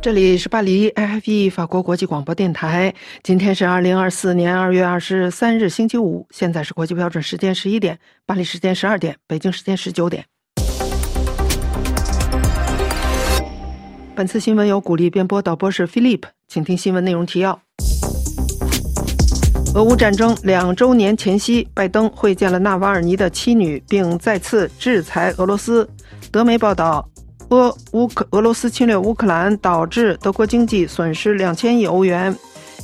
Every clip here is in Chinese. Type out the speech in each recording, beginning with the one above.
这里是巴黎 IFE 法国国际广播电台。今天是二零二四年二月二十三日，星期五。现在是国际标准时间十一点，巴黎时间十二点，北京时间十九点。本次新闻由鼓励编播，导播是 Philip，请听新闻内容提要。俄乌战争两周年前夕，拜登会见了纳瓦尔尼的妻女，并再次制裁俄罗斯。德媒报道。俄乌克俄罗斯侵略乌克兰，导致德国经济损失两千亿欧元。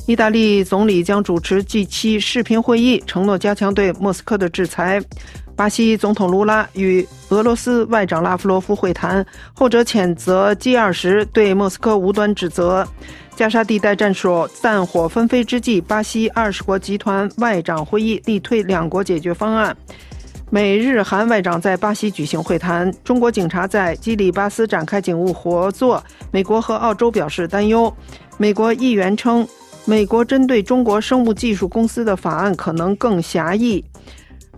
意大利总理将主持 G7 视频会议，承诺加强对莫斯科的制裁。巴西总统卢拉与俄罗斯外长拉夫罗夫会谈，后者谴责 G20 对莫斯科无端指责。加沙地带战术战火纷飞之际，巴西二十国集团外长会议力推两国解决方案。美日韩外长在巴西举行会谈。中国警察在基里巴斯展开警务合作。美国和澳洲表示担忧。美国议员称，美国针对中国生物技术公司的法案可能更狭义。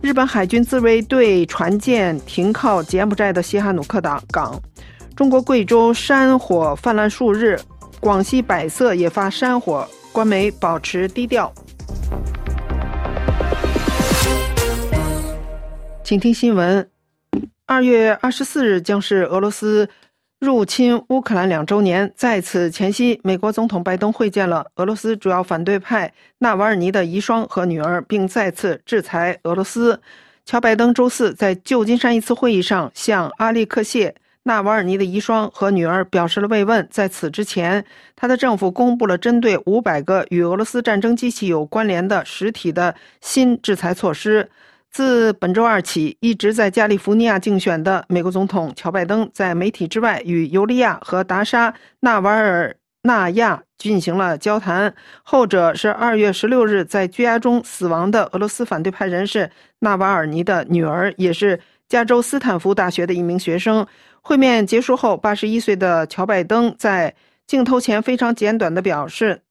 日本海军自卫队船舰停靠柬埔寨的西哈努克岛港。中国贵州山火泛滥数日，广西百色也发山火，官媒保持低调。请听新闻。二月二十四日将是俄罗斯入侵乌克兰两周年，在此前夕，美国总统拜登会见了俄罗斯主要反对派纳瓦尔尼的遗孀和女儿，并再次制裁俄罗斯。乔拜登周四在旧金山一次会议上向阿利克谢·纳瓦尔尼的遗孀和女儿表示了慰问。在此之前，他的政府公布了针对五百个与俄罗斯战争机器有关联的实体的新制裁措施。自本周二起，一直在加利福尼亚竞选的美国总统乔·拜登，在媒体之外与尤利亚和达沙·纳瓦尔纳亚进行了交谈。后者是二月十六日在拘押中死亡的俄罗斯反对派人士纳瓦尔尼的女儿，也是加州斯坦福大学的一名学生。会面结束后，八十一岁的乔·拜登在镜头前非常简短地表示。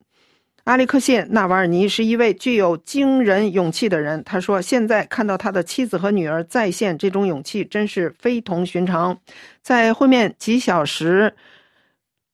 阿利克谢·纳瓦尔尼是一位具有惊人勇气的人。他说：“现在看到他的妻子和女儿在线这种勇气，真是非同寻常。”在会面几小时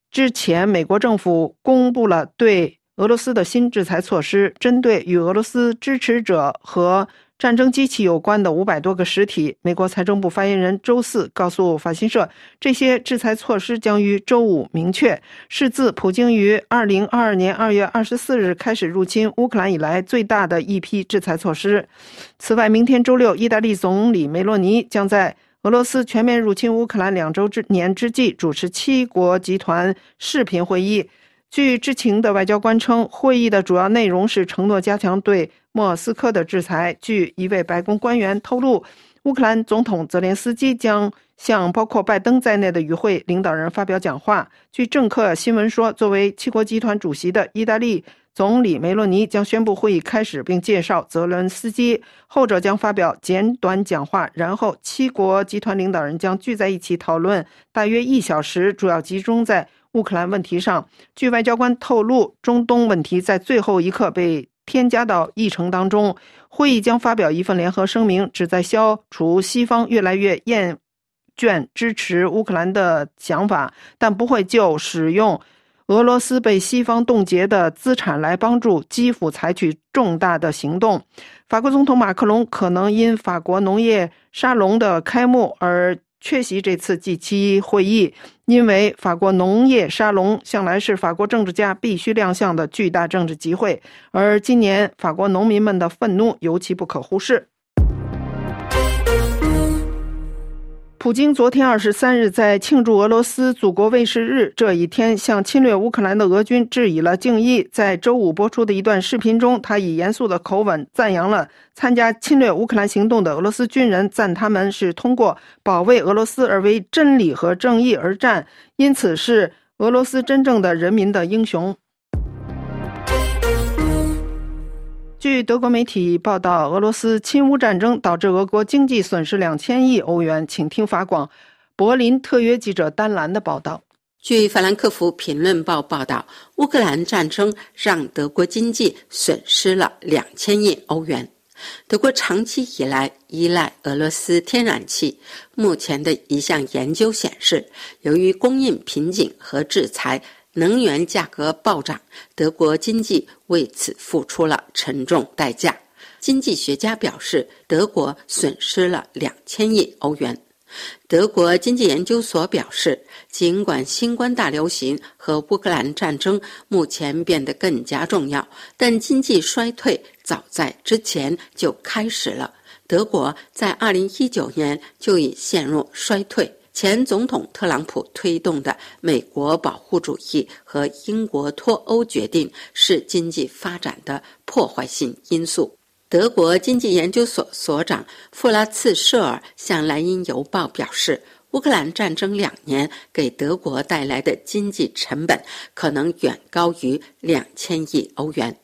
之前，美国政府公布了对俄罗斯的新制裁措施，针对与俄罗斯支持者和。战争机器有关的五百多个实体，美国财政部发言人周四告诉法新社，这些制裁措施将于周五明确，是自普京于二零二二年二月二十四日开始入侵乌克兰以来最大的一批制裁措施。此外，明天周六，意大利总理梅洛尼将在俄罗斯全面入侵乌克兰两周之年之际主持七国集团视频会议。据知情的外交官称，会议的主要内容是承诺加强对莫斯科的制裁。据一位白宫官员透露，乌克兰总统泽连斯基将向包括拜登在内的与会领导人发表讲话。据政客新闻说，作为七国集团主席的意大利总理梅洛尼将宣布会议开始，并介绍泽连斯基，后者将发表简短讲话，然后七国集团领导人将聚在一起讨论大约一小时，主要集中在。乌克兰问题上，据外交官透露，中东问题在最后一刻被添加到议程当中。会议将发表一份联合声明，旨在消除西方越来越厌倦支持乌克兰的想法，但不会就使用俄罗斯被西方冻结的资产来帮助基辅采取重大的行动。法国总统马克龙可能因法国农业沙龙的开幕而。缺席这次 G7 会议，因为法国农业沙龙向来是法国政治家必须亮相的巨大政治集会，而今年法国农民们的愤怒尤其不可忽视。普京昨天二十三日在庆祝俄罗斯祖国卫士日这一天，向侵略乌克兰的俄军致以了敬意。在周五播出的一段视频中，他以严肃的口吻赞扬了参加侵略乌克兰行动的俄罗斯军人，赞他们是通过保卫俄罗斯而为真理和正义而战，因此是俄罗斯真正的人民的英雄。据德国媒体报道，俄罗斯侵乌战争导致俄国经济损失两千亿欧元。请听法广柏林特约记者丹兰的报道。据法兰克福评论报报道，乌克兰战争让德国经济损失了两千亿欧元。德国长期以来依赖俄罗斯天然气。目前的一项研究显示，由于供应瓶颈和制裁。能源价格暴涨，德国经济为此付出了沉重代价。经济学家表示，德国损失了两千亿欧元。德国经济研究所表示，尽管新冠大流行和乌克兰战争目前变得更加重要，但经济衰退早在之前就开始了。德国在二零一九年就已陷入衰退。前总统特朗普推动的美国保护主义和英国脱欧决定是经济发展的破坏性因素。德国经济研究所所长弗拉茨舍尔向《莱茵邮报》表示，乌克兰战争两年给德国带来的经济成本可能远高于两千亿欧元。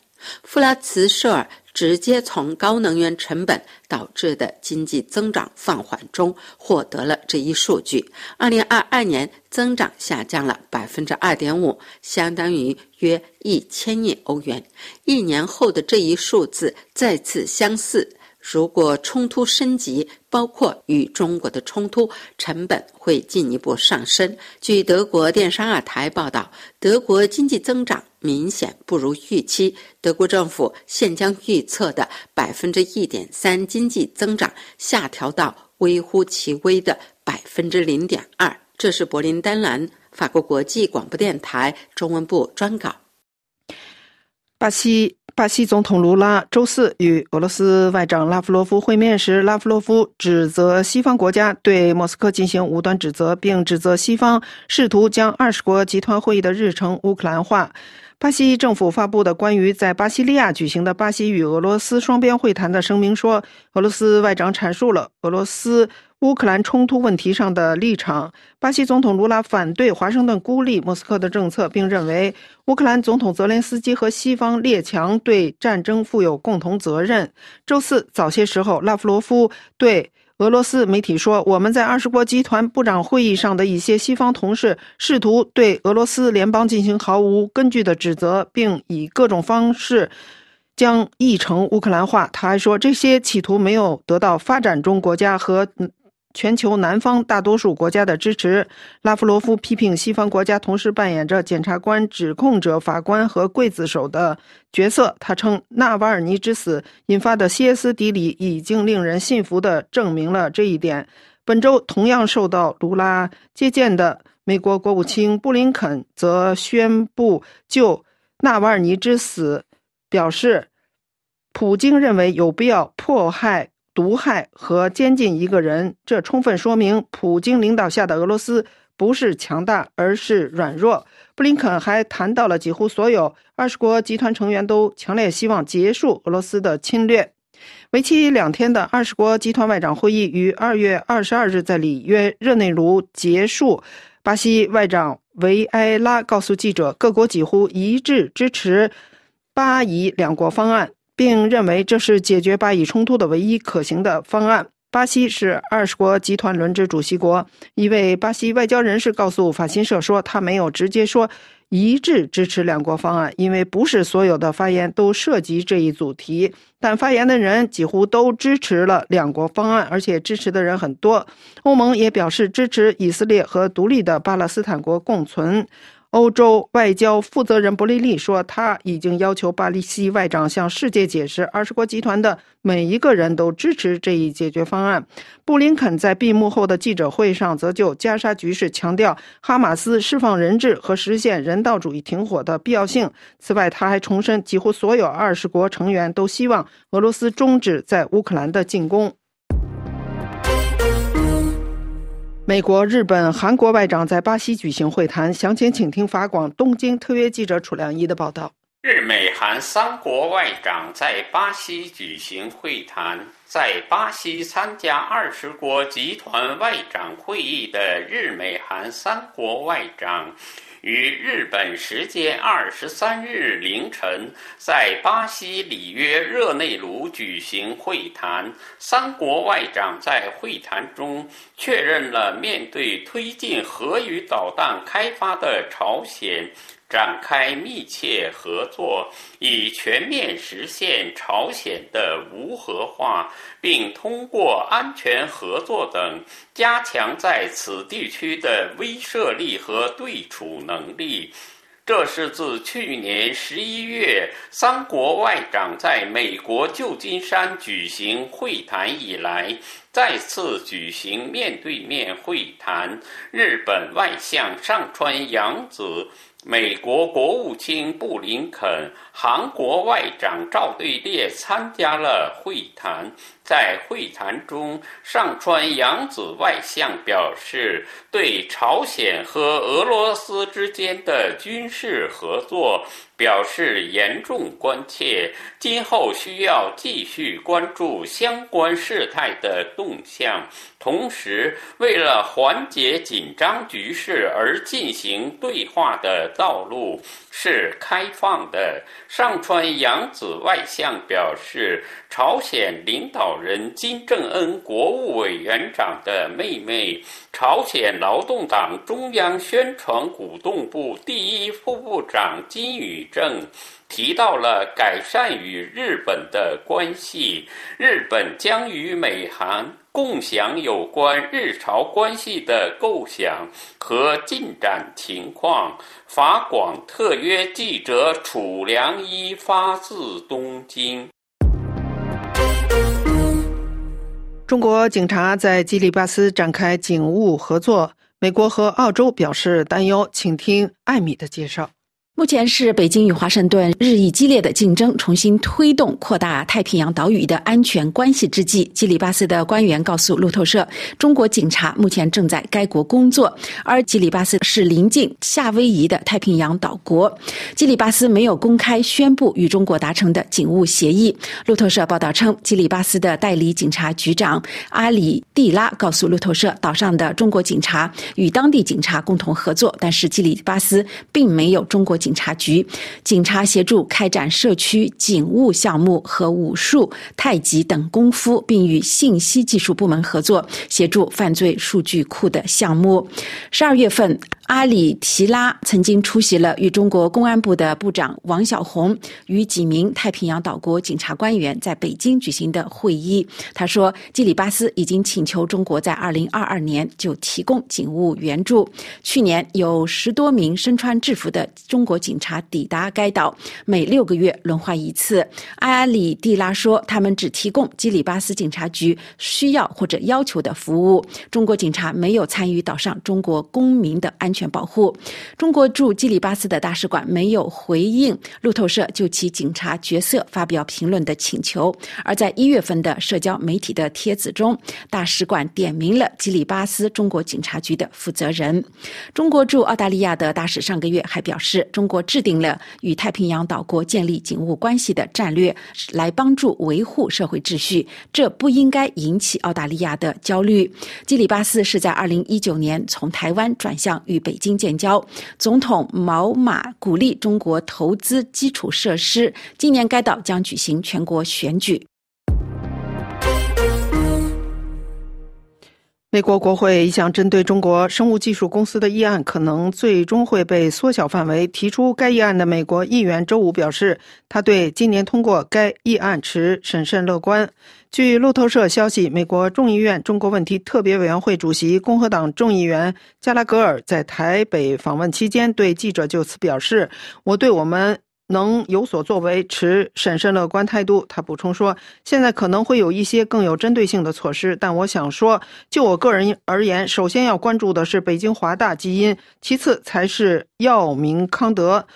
弗拉茨舍尔。直接从高能源成本导致的经济增长放缓中获得了这一数据。二零二二年增长下降了百分之二点五，相当于约一千亿欧元。一年后的这一数字再次相似。如果冲突升级，包括与中国的冲突，成本会进一步上升。据德国电商二台报道，德国经济增长明显不如预期。德国政府现将预测的百分之一点三经济增长下调到微乎其微的百分之零点二。这是柏林丹兰法国国际广播电台中文部专稿。巴西。巴西总统卢拉周四与俄罗斯外长拉夫罗夫会面时，拉夫罗夫指责西方国家对莫斯科进行无端指责，并指责西方试图将二十国集团会议的日程乌克兰化。巴西政府发布的关于在巴西利亚举行的巴西与俄罗斯双边会谈的声明说，俄罗斯外长阐述了俄罗斯。乌克兰冲突问题上的立场，巴西总统卢拉反对华盛顿孤立莫斯科的政策，并认为乌克兰总统泽连斯基和西方列强对战争负有共同责任。周四早些时候，拉夫罗夫对俄罗斯媒体说：“我们在二十国集团部长会议上的一些西方同事试图对俄罗斯联邦进行毫无根据的指责，并以各种方式。”将议程乌克兰化。他还说，这些企图没有得到发展中国家和。全球南方大多数国家的支持。拉夫罗夫批评西方国家同时扮演着检察官、指控者、法官和刽子手的角色。他称，纳瓦尔尼之死引发的歇斯底里已经令人信服地证明了这一点。本周同样受到卢拉接见的美国国务卿布林肯则宣布就纳瓦尔尼之死表示，普京认为有必要迫害。毒害和监禁一个人，这充分说明普京领导下的俄罗斯不是强大，而是软弱。布林肯还谈到了几乎所有二十国集团成员都强烈希望结束俄罗斯的侵略。为期两天的二十国集团外长会议于二月二十二日在里约热内卢结束。巴西外长维埃拉告诉记者，各国几乎一致支持巴以两国方案。并认为这是解决巴以冲突的唯一可行的方案。巴西是二十国集团轮值主席国。一位巴西外交人士告诉法新社说：“他没有直接说一致支持两国方案，因为不是所有的发言都涉及这一主题。但发言的人几乎都支持了两国方案，而且支持的人很多。欧盟也表示支持以色列和独立的巴勒斯坦国共存。”欧洲外交负责人博雷利说：“他已经要求巴西外长向世界解释，二十国集团的每一个人都支持这一解决方案。”布林肯在闭幕后的记者会上则就加沙局势强调哈马斯释放人质和实现人道主义停火的必要性。此外，他还重申，几乎所有二十国成员都希望俄罗斯终止在乌克兰的进攻。美国、日本、韩国外长在巴西举行会谈，详情请听法广东京特约记者楚良一的报道。日美韩三国外长在巴西举行会谈，在巴西参加二十国集团外长会议的日美韩三国外长。于日本时间二十三日凌晨，在巴西里约热内卢举行会谈。三国外长在会谈中确认了面对推进核与导弹开发的朝鲜。展开密切合作，以全面实现朝鲜的无核化，并通过安全合作等加强在此地区的威慑力和对处能力。这是自去年十一月三国外长在美国旧金山举行会谈以来，再次举行面对面会谈。日本外相上川洋子。美国国务卿布林肯、韩国外长赵对列参加了会谈。在会谈中，上川洋子外相表示，对朝鲜和俄罗斯之间的军事合作表示严重关切，今后需要继续关注相关事态的动向。同时，为了缓解紧张局势而进行对话的道路是开放的。上川洋子外相表示，朝鲜领导。人金正恩国务委员长的妹妹，朝鲜劳动党中央宣传鼓动部第一副部长金宇正提到了改善与日本的关系，日本将与美韩共享有关日朝关系的构想和进展情况。法广特约记者楚良一发自东京。中国警察在基里巴斯展开警务合作，美国和澳洲表示担忧。请听艾米的介绍。目前是北京与华盛顿日益激烈的竞争，重新推动扩大太平洋岛屿的安全关系之际，基里巴斯的官员告诉路透社，中国警察目前正在该国工作，而基里巴斯是临近夏威夷的太平洋岛国。基里巴斯没有公开宣布与中国达成的警务协议。路透社报道称，基里巴斯的代理警察局长阿里蒂拉告诉路透社，岛上的中国警察与当地警察共同合作，但是基里巴斯并没有中国警。警察局警察协助开展社区警务项目和武术、太极等功夫，并与信息技术部门合作，协助犯罪数据库的项目。十二月份。阿里提拉曾经出席了与中国公安部的部长王小红与几名太平洋岛国警察官员在北京举行的会议。他说，基里巴斯已经请求中国在二零二二年就提供警务援助。去年有十多名身穿制服的中国警察抵达该岛，每六个月轮换一次。阿里蒂拉说，他们只提供基里巴斯警察局需要或者要求的服务。中国警察没有参与岛上中国公民的安全。权保护，中国驻基里巴斯的大使馆没有回应路透社就其警察角色发表评论的请求。而在一月份的社交媒体的帖子中，大使馆点名了基里巴斯中国警察局的负责人。中国驻澳大利亚的大使上个月还表示，中国制定了与太平洋岛国建立警务关系的战略，来帮助维护社会秩序。这不应该引起澳大利亚的焦虑。基里巴斯是在二零一九年从台湾转向与。北京建交，总统毛马鼓励中国投资基础设施。今年该岛将举行全国选举。美国国会一项针对中国生物技术公司的议案可能最终会被缩小范围。提出该议案的美国议员周五表示，他对今年通过该议案持审慎乐观。据路透社消息，美国众议院中国问题特别委员会主席共和党众议员加拉格尔在台北访问期间对记者就此表示：“我对我们能有所作为持审慎乐观态度。”他补充说：“现在可能会有一些更有针对性的措施，但我想说，就我个人而言，首先要关注的是北京华大基因，其次才是药明康德。”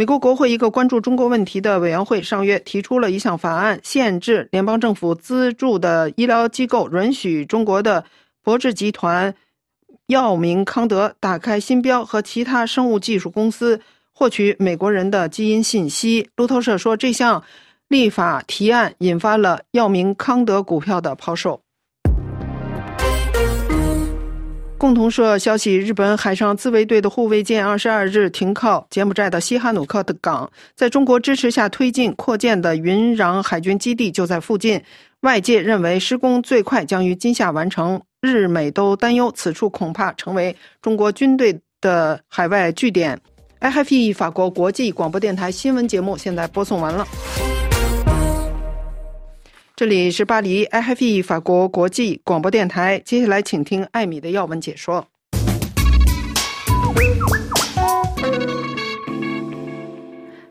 美国国会一个关注中国问题的委员会上月提出了一项法案，限制联邦政府资助的医疗机构允许中国的博智集团、药明康德、打开新标和其他生物技术公司获取美国人的基因信息。路透社说，这项立法提案引发了药明康德股票的抛售。共同社消息：日本海上自卫队的护卫舰二十二日停靠柬埔寨的西哈努克的港，在中国支持下推进扩建的云壤海军基地就在附近。外界认为施工最快将于今夏完成。日美都担忧此处恐怕成为中国军队的海外据点。IFE 法国国际广播电台新闻节目现在播送完了。这里是巴黎 i h f e 法国国际广播电台。接下来，请听艾米的要闻解说。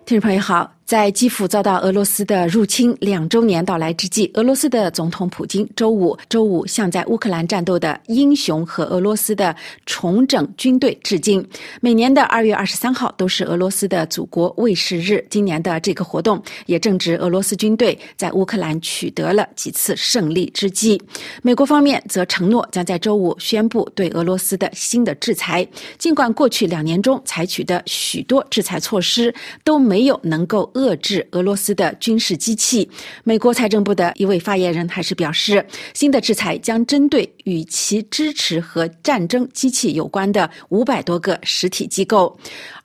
听众朋友好。在基辅遭到俄罗斯的入侵两周年到来之际，俄罗斯的总统普京周五周五向在乌克兰战斗的英雄和俄罗斯的重整军队致敬。每年的二月二十三号都是俄罗斯的祖国卫士日，今年的这个活动也正值俄罗斯军队在乌克兰取得了几次胜利之际。美国方面则承诺将在周五宣布对俄罗斯的新的制裁。尽管过去两年中采取的许多制裁措施都没有能够。遏制俄罗斯的军事机器，美国财政部的一位发言人还是表示，新的制裁将针对与其支持和战争机器有关的五百多个实体机构。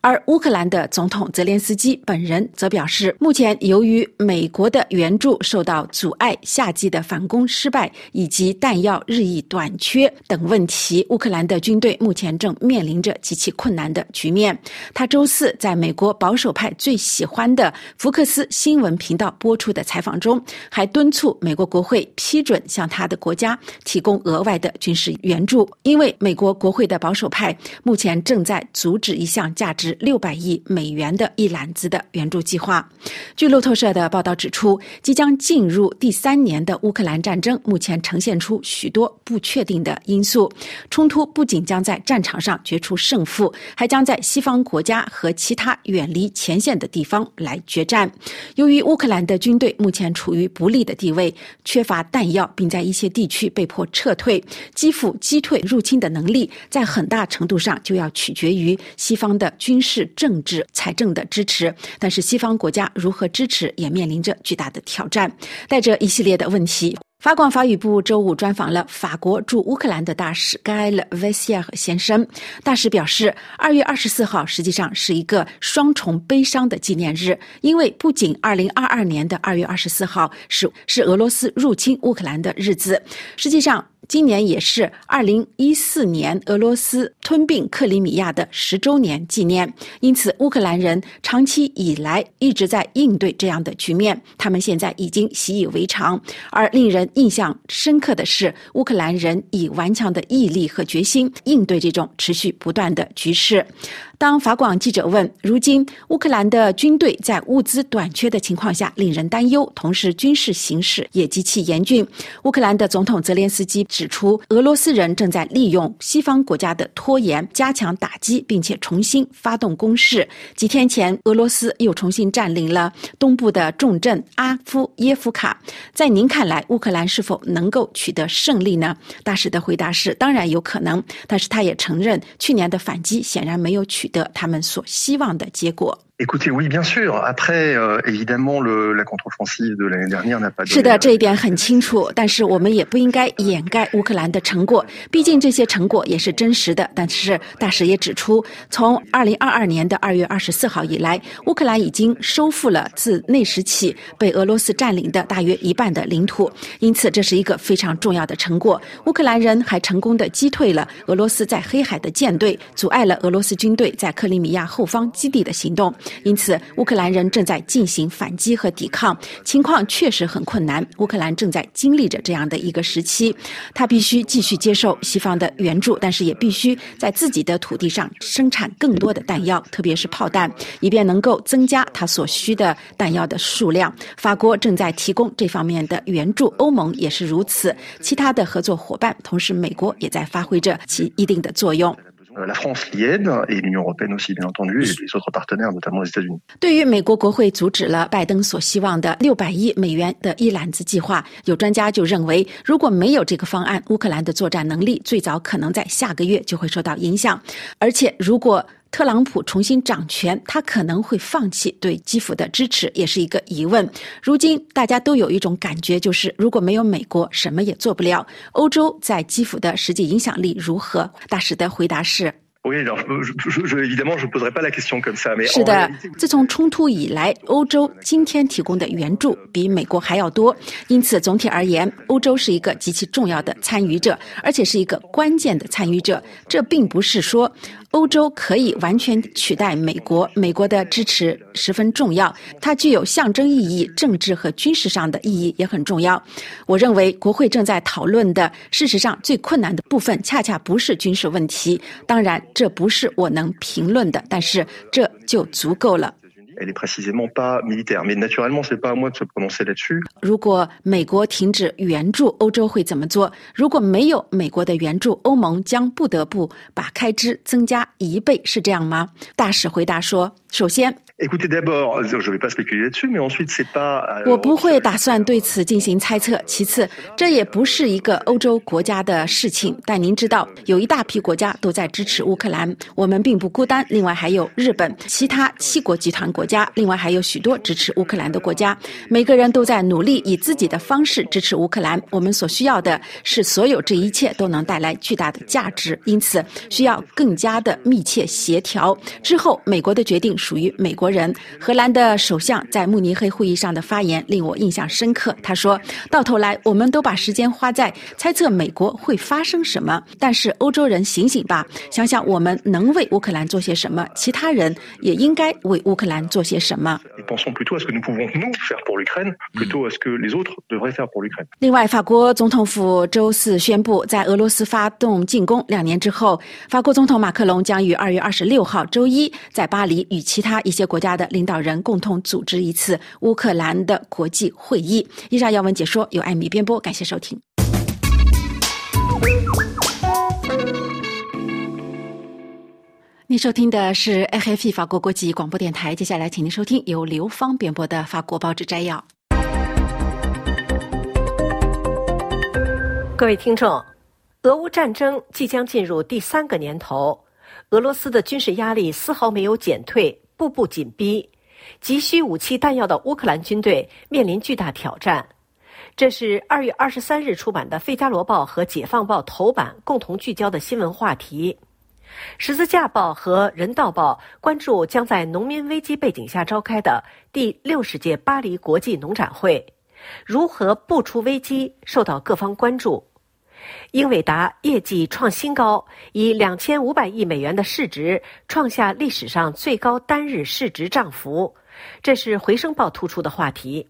而乌克兰的总统泽连斯基本人则表示，目前由于美国的援助受到阻碍、夏季的反攻失败以及弹药日益短缺等问题，乌克兰的军队目前正面临着极其困难的局面。他周四在美国保守派最喜欢的福克斯新闻频道播出的采访中，还敦促美国国会批准向他的国家提供额外的军事援助，因为美国国会的保守派目前正在阻止一项价值。六百亿美元的一揽子的援助计划。据路透社的报道指出，即将进入第三年的乌克兰战争目前呈现出许多不确定的因素。冲突不仅将在战场上决出胜负，还将在西方国家和其他远离前线的地方来决战。由于乌克兰的军队目前处于不利的地位，缺乏弹药，并在一些地区被迫撤退，基辅击退入侵的能力在很大程度上就要取决于西方的军。是政治、财政的支持，但是西方国家如何支持也面临着巨大的挑战，带着一系列的问题。法广法语部周五专访了法国驻乌克兰的大使盖勒维西尔先生。大使表示，二月二十四号实际上是一个双重悲伤的纪念日，因为不仅二零二二年的二月二十四号是是俄罗斯入侵乌克兰的日子，实际上。今年也是二零一四年俄罗斯吞并克里米亚的十周年纪念，因此乌克兰人长期以来一直在应对这样的局面，他们现在已经习以为常。而令人印象深刻的是，乌克兰人以顽强的毅力和决心应对这种持续不断的局势。当法广记者问：“如今乌克兰的军队在物资短缺的情况下，令人担忧，同时军事形势也极其严峻。”乌克兰的总统泽连斯基指出，俄罗斯人正在利用西方国家的拖延，加强打击，并且重新发动攻势。几天前，俄罗斯又重新占领了东部的重镇阿夫耶夫卡。在您看来，乌克兰是否能够取得胜利呢？大使的回答是：当然有可能，但是他也承认，去年的反击显然没有取。得他们所希望的结果。是的，这一点很清楚。但是我们也不应该掩盖乌克兰的成果，毕竟这些成果也是真实的。但是大使也指出，从二零二二年的二月二十四号以来，乌克兰已经收复了自那时起被俄罗斯占领的大约一半的领土，因此这是一个非常重要的成果。乌克兰人还成功的击退了俄罗斯在黑海的舰队，阻碍了俄罗斯军队在克里米亚后方基地的行动。因此，乌克兰人正在进行反击和抵抗，情况确实很困难。乌克兰正在经历着这样的一个时期，他必须继续接受西方的援助，但是也必须在自己的土地上生产更多的弹药，特别是炮弹，以便能够增加他所需的弹药的数量。法国正在提供这方面的援助，欧盟也是如此，其他的合作伙伴，同时美国也在发挥着其一定的作用。对于美国国会阻止了拜登所希望的六百亿美元的一揽子计划，有专家就认为，如果没有这个方案，乌克兰的作战能力最早可能在下个月就会受到影响。而且，如果特朗普重新掌权，他可能会放弃对基辅的支持，也是一个疑问。如今大家都有一种感觉，就是如果没有美国，什么也做不了。欧洲在基辅的实际影响力如何？大使的回答是。是的，自从冲突以来，欧洲今天提供的援助比美国还要多，因此总体而言，欧洲是一个极其重要的参与者，而且是一个关键的参与者。这并不是说。欧洲可以完全取代美国，美国的支持十分重要，它具有象征意义，政治和军事上的意义也很重要。我认为国会正在讨论的，事实上最困难的部分，恰恰不是军事问题。当然，这不是我能评论的，但是这就足够了。如果美国停止援助，欧洲会怎么做？如果没有美国的援助，欧盟将不得不把开支增加一倍，是这样吗？大使回答说：“首先。”我不会打算对此进行猜测。其次，这也不是一个欧洲国家的事情。但您知道，有一大批国家都在支持乌克兰，我们并不孤单。另外还有日本、其他七国集团国国家，另外还有许多支持乌克兰的国家。每个人都在努力以自己的方式支持乌克兰。我们所需要的是，所有这一切都能带来巨大的价值，因此需要更加的密切协调。之后，美国的决定属于美。国人，荷兰的首相在慕尼黑会议上的发言令我印象深刻。他说到头来，我们都把时间花在猜测美国会发生什么，但是欧洲人醒醒吧，想想我们能为乌克兰做些什么，其他人也应该为乌克兰做些什么。另外，法国总统府周四宣布，在俄罗斯发动进攻两年之后，法国总统马克龙将于二月二十六号周一在巴黎与其他一些国家的领导人共同组织一次乌克兰的国际会议。以上要闻解说由艾米编播，感谢收听。您收听的是 AFP 法国国际广播电台，接下来请您收听由刘芳编播的法国报纸摘要。各位听众，俄乌战争即将进入第三个年头，俄罗斯的军事压力丝毫没有减退，步步紧逼，急需武器弹药的乌克兰军队面临巨大挑战。这是二月二十三日出版的《费加罗报》和《解放报》头版共同聚焦的新闻话题。《十字架报》和《人道报》关注将在农民危机背景下召开的第六十届巴黎国际农展会。如何不出危机受到各方关注。英伟达业绩创新高，以两千五百亿美元的市值创下历史上最高单日市值涨幅，这是回声报突出的话题。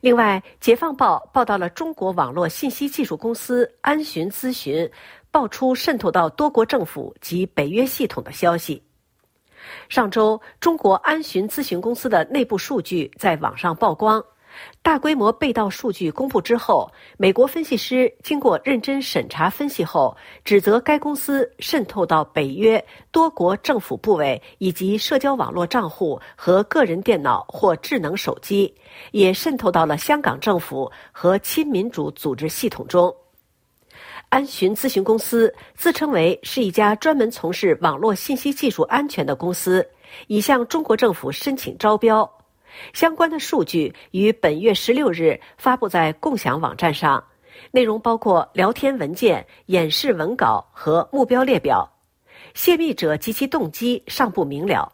另外，《解放报》报道了中国网络信息技术公司安巡咨询爆出渗透到多国政府及北约系统的消息。上周，中国安巡咨询公司的内部数据在网上曝光。大规模被盗数据公布之后，美国分析师经过认真审查分析后，指责该公司渗透到北约多国政府部委以及社交网络账户和个人电脑或智能手机，也渗透到了香港政府和亲民主组织系统中。安巡咨询公司自称为是一家专门从事网络信息技术安全的公司，已向中国政府申请招标。相关的数据于本月十六日发布在共享网站上，内容包括聊天文件、演示文稿和目标列表。泄密者及其动机尚不明了。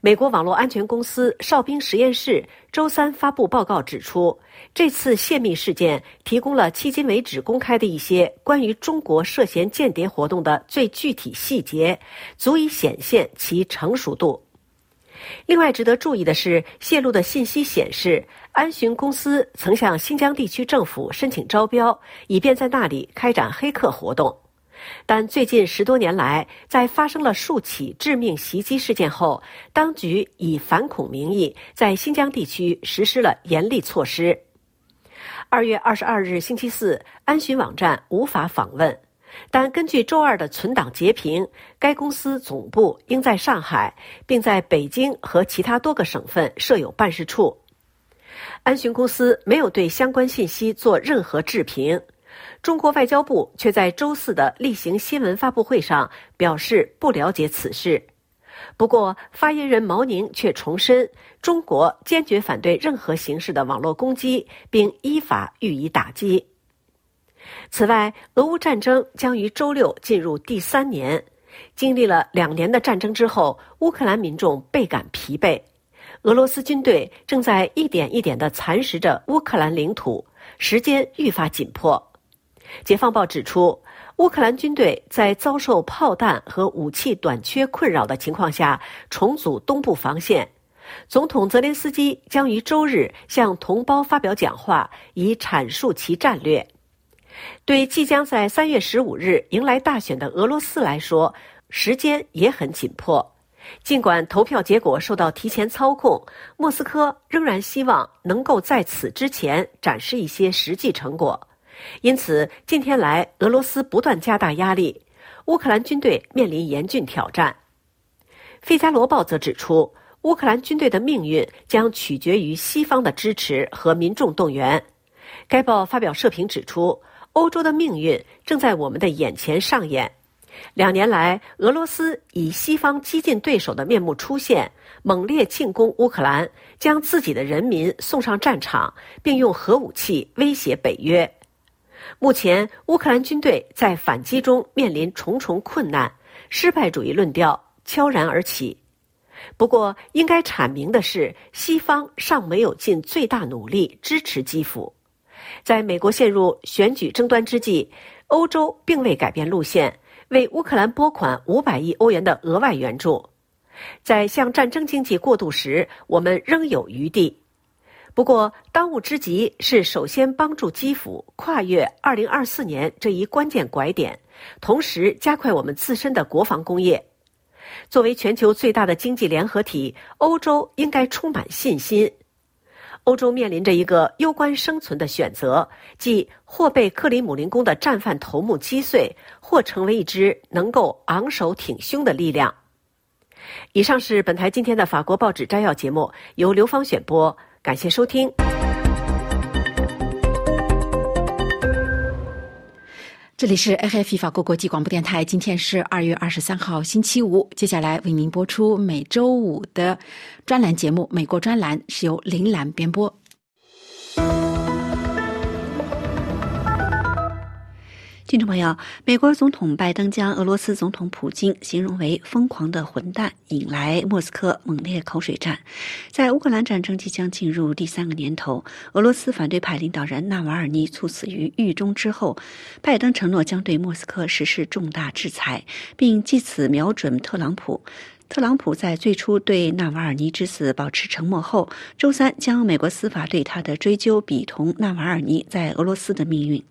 美国网络安全公司哨兵实验室周三发布报告指出，这次泄密事件提供了迄今为止公开的一些关于中国涉嫌间谍活动的最具体细节，足以显现其成熟度。另外值得注意的是，泄露的信息显示，安巡公司曾向新疆地区政府申请招标，以便在那里开展黑客活动。但最近十多年来，在发生了数起致命袭击事件后，当局以反恐名义在新疆地区实施了严厉措施。二月二十二日星期四，安巡网站无法访问。但根据周二的存档截屏，该公司总部应在上海，并在北京和其他多个省份设有办事处。安巡公司没有对相关信息做任何置评。中国外交部却在周四的例行新闻发布会上表示不了解此事。不过，发言人毛宁却重申，中国坚决反对任何形式的网络攻击，并依法予以打击。此外，俄乌战争将于周六进入第三年。经历了两年的战争之后，乌克兰民众倍感疲惫。俄罗斯军队正在一点一点地蚕食着乌克兰领土，时间愈发紧迫。解放报指出，乌克兰军队在遭受炮弹和武器短缺困扰的情况下，重组东部防线。总统泽连斯基将于周日向同胞发表讲话，以阐述其战略。对即将在三月十五日迎来大选的俄罗斯来说，时间也很紧迫。尽管投票结果受到提前操控，莫斯科仍然希望能够在此之前展示一些实际成果。因此，近天来俄罗斯不断加大压力，乌克兰军队面临严峻挑战。《费加罗报》则指出，乌克兰军队的命运将取决于西方的支持和民众动员。该报发表社评指出，欧洲的命运正在我们的眼前上演。两年来，俄罗斯以西方激进对手的面目出现，猛烈进攻乌克兰，将自己的人民送上战场，并用核武器威胁北约。目前，乌克兰军队在反击中面临重重困难，失败主义论调悄然而起。不过，应该阐明的是，西方尚没有尽最大努力支持基辅。在美国陷入选举争端之际，欧洲并未改变路线，为乌克兰拨款五百亿欧元的额外援助。在向战争经济过渡时，我们仍有余地。不过，当务之急是首先帮助基辅跨越2024年这一关键拐点，同时加快我们自身的国防工业。作为全球最大的经济联合体，欧洲应该充满信心。欧洲面临着一个攸关生存的选择，即或被克里姆林宫的战犯头目击碎，或成为一支能够昂首挺胸的力量。以上是本台今天的法国报纸摘要节目，由刘芳选播。感谢收听。这里是 A F 法国国际广播电台。今天是二月二十三号，星期五。接下来为您播出每周五的专栏节目《美国专栏》，是由林兰编播。听众朋友，美国总统拜登将俄罗斯总统普京形容为疯狂的混蛋，引来莫斯科猛烈口水战。在乌克兰战争即将进入第三个年头，俄罗斯反对派领导人纳瓦尔尼猝死于狱中之后，拜登承诺将对莫斯科实施重大制裁，并借此瞄准特朗普。特朗普在最初对纳瓦尔尼之死保持沉默后，周三将美国司法对他的追究比同纳瓦尔尼在俄罗斯的命运。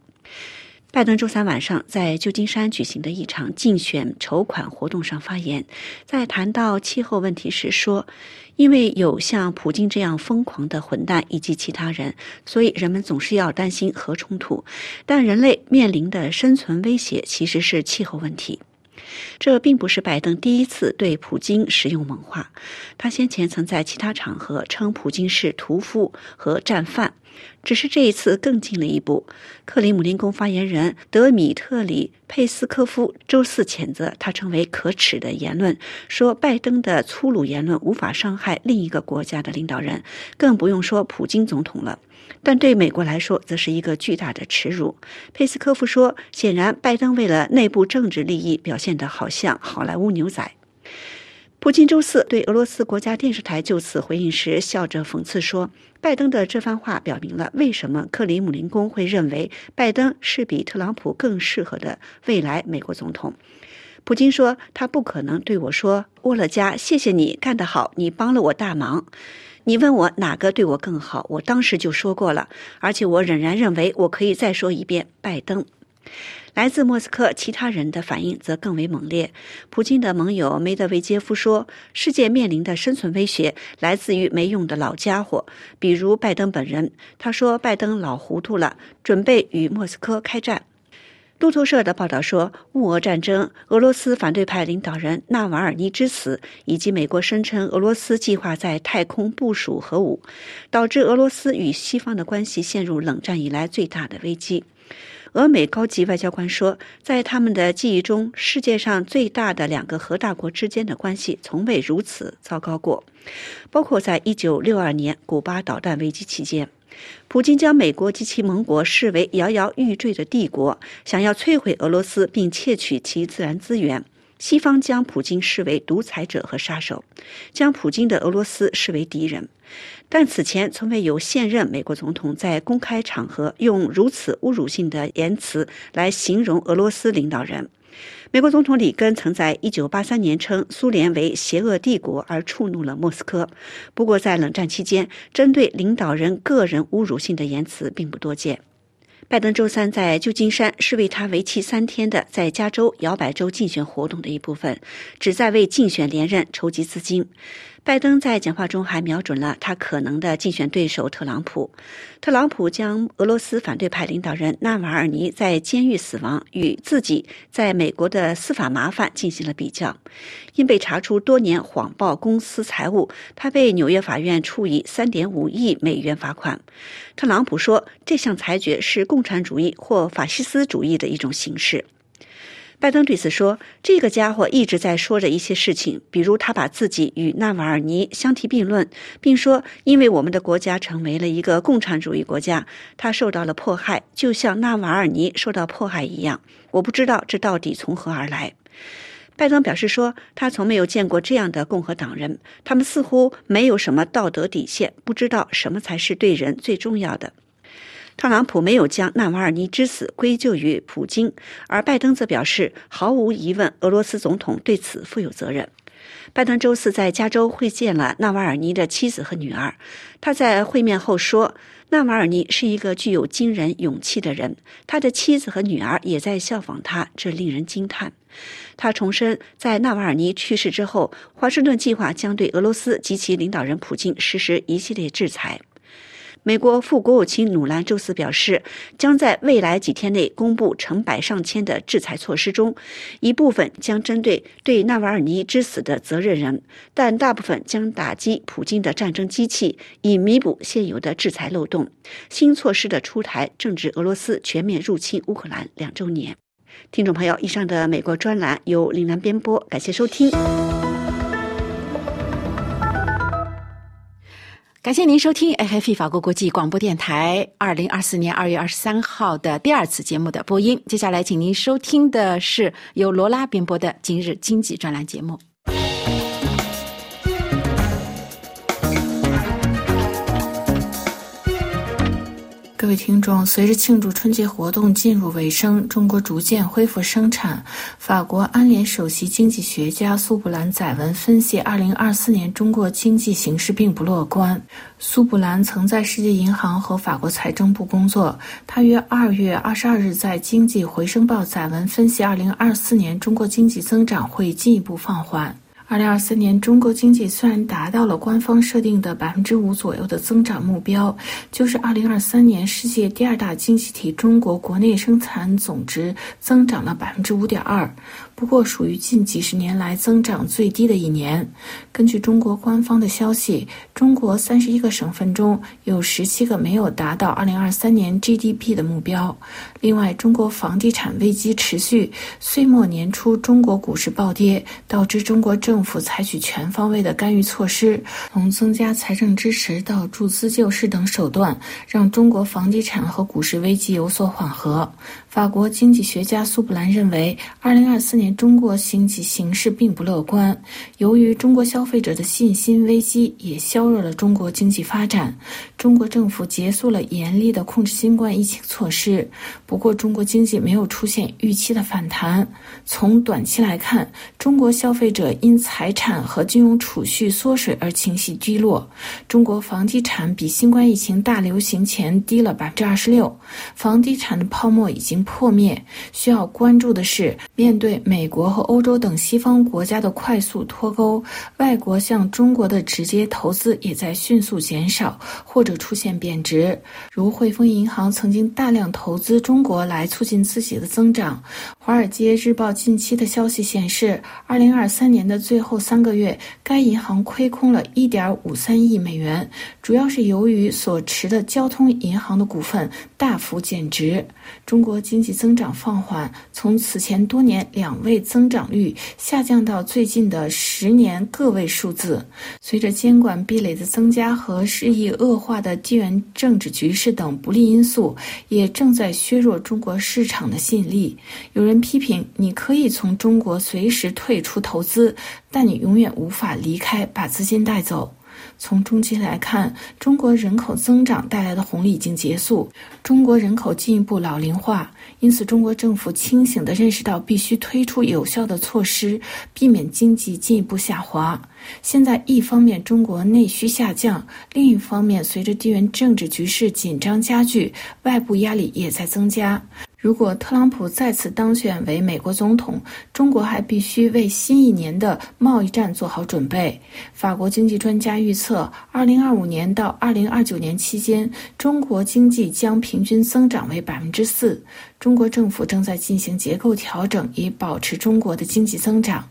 拜登周三晚上在旧金山举行的一场竞选筹款活动上发言，在谈到气候问题时说：“因为有像普京这样疯狂的混蛋以及其他人，所以人们总是要担心核冲突。但人类面临的生存威胁其实是气候问题。”这并不是拜登第一次对普京使用猛话，他先前曾在其他场合称普京是屠夫和战犯。只是这一次更进了一步。克里姆林宫发言人德米特里佩斯科夫周四谴责他称为可耻的言论，说拜登的粗鲁言论无法伤害另一个国家的领导人，更不用说普京总统了。但对美国来说，则是一个巨大的耻辱。佩斯科夫说：“显然，拜登为了内部政治利益，表现得好像好莱坞牛仔。”普京周四对俄罗斯国家电视台就此回应时，笑着讽刺说：“拜登的这番话表明了为什么克里姆林宫会认为拜登是比特朗普更适合的未来美国总统。”普京说：“他不可能对我说，沃勒加，谢谢你干得好，你帮了我大忙。你问我哪个对我更好，我当时就说过了，而且我仍然认为我可以再说一遍，拜登。”来自莫斯科其他人的反应则更为猛烈。普京的盟友梅德韦杰夫说：“世界面临的生存威胁来自于没用的老家伙，比如拜登本人。”他说：“拜登老糊涂了，准备与莫斯科开战。”路透社的报道说，乌俄战争、俄罗斯反对派领导人纳瓦尔尼之死，以及美国声称俄罗斯计划在太空部署核武，导致俄罗斯与西方的关系陷入冷战以来最大的危机。俄美高级外交官说，在他们的记忆中，世界上最大的两个核大国之间的关系从未如此糟糕过，包括在一九六二年古巴导弹危机期间。普京将美国及其盟国视为摇摇欲坠的帝国，想要摧毁俄罗斯并窃取其自然资源。西方将普京视为独裁者和杀手，将普京的俄罗斯视为敌人。但此前从未有现任美国总统在公开场合用如此侮辱性的言辞来形容俄罗斯领导人。美国总统里根曾在1983年称苏联为邪恶帝国而触怒了莫斯科。不过，在冷战期间，针对领导人个人侮辱性的言辞并不多见。拜登周三在旧金山是为他为期三天的在加州摇摆州竞选活动的一部分，旨在为竞选连任筹集资金。拜登在讲话中还瞄准了他可能的竞选对手特朗普。特朗普将俄罗斯反对派领导人纳瓦尔尼在监狱死亡与自己在美国的司法麻烦进行了比较。因被查出多年谎报公司财务，他被纽约法院处以三点五亿美元罚款。特朗普说，这项裁决是共产主义或法西斯主义的一种形式。拜登对此说：“这个家伙一直在说着一些事情，比如他把自己与纳瓦尔尼相提并论，并说，因为我们的国家成为了一个共产主义国家，他受到了迫害，就像纳瓦尔尼受到迫害一样。我不知道这到底从何而来。”拜登表示说：“他从没有见过这样的共和党人，他们似乎没有什么道德底线，不知道什么才是对人最重要的。”特朗普没有将纳瓦尔尼之死归咎于普京，而拜登则表示，毫无疑问，俄罗斯总统对此负有责任。拜登周四在加州会见了纳瓦尔尼的妻子和女儿。他在会面后说：“纳瓦尔尼是一个具有惊人勇气的人，他的妻子和女儿也在效仿他，这令人惊叹。”他重申，在纳瓦尔尼去世之后，华盛顿计划将对俄罗斯及其领导人普京实施一系列制裁。美国副国务卿努兰周四表示，将在未来几天内公布成百上千的制裁措施中，一部分将针对对纳瓦尔尼之死的责任人，但大部分将打击普京的战争机器，以弥补现有的制裁漏洞。新措施的出台正值俄罗斯全面入侵乌克兰两周年。听众朋友，以上的美国专栏由林兰编播，感谢收听。感谢您收听 AFP 法国国际广播电台二零二四年二月二十三号的第二次节目的播音。接下来，请您收听的是由罗拉编播的今日经济专栏节目。各位听众，随着庆祝春节活动进入尾声，中国逐渐恢复生产。法国安联首席经济学家苏布兰载文分析，二零二四年中国经济形势并不乐观。苏布兰曾在世界银行和法国财政部工作。他于二月二十二日在《经济回声报》载文分析，二零二四年中国经济增长会进一步放缓。二零二三年，中国经济虽然达到了官方设定的百分之五左右的增长目标，就是二零二三年世界第二大经济体中国国内生产总值增长了百分之五点二。不过，属于近几十年来增长最低的一年。根据中国官方的消息，中国三十一个省份中有十七个没有达到二零二三年 GDP 的目标。另外，中国房地产危机持续，岁末年初中国股市暴跌，导致中国政府采取全方位的干预措施，从增加财政支持到注资救市等手段，让中国房地产和股市危机有所缓和。法国经济学家苏布兰认为，二零二四年中国经济形势并不乐观。由于中国消费者的信心危机也削弱了中国经济发展。中国政府结束了严厉的控制新冠疫情措施，不过中国经济没有出现预期的反弹。从短期来看，中国消费者因财产和金融储蓄缩水而情绪低落。中国房地产比新冠疫情大流行前低了百分之二十六，房地产的泡沫已经。破灭需要关注的是，面对美国和欧洲等西方国家的快速脱钩，外国向中国的直接投资也在迅速减少或者出现贬值。如汇丰银行曾经大量投资中国来促进自己的增长。华尔街日报近期的消息显示，二零二三年的最后三个月，该银行亏空了一点五三亿美元，主要是由于所持的交通银行的股份大幅减值。中国经济增长放缓，从此前多年两位增长率下降到最近的十年个位数字。随着监管壁垒的增加和日益恶化的地缘政治局势等不利因素，也正在削弱中国市场的吸引力。有人批评，你可以从中国随时退出投资，但你永远无法离开，把资金带走。从中期来看，中国人口增长带来的红利已经结束，中国人口进一步老龄化，因此中国政府清醒地认识到必须推出有效的措施，避免经济进一步下滑。现在一方面中国内需下降，另一方面随着地缘政治局势紧张加剧，外部压力也在增加。如果特朗普再次当选为美国总统，中国还必须为新一年的贸易战做好准备。法国经济专家预测，二零二五年到二零二九年期间，中国经济将平均增长为百分之四。中国政府正在进行结构调整，以保持中国的经济增长。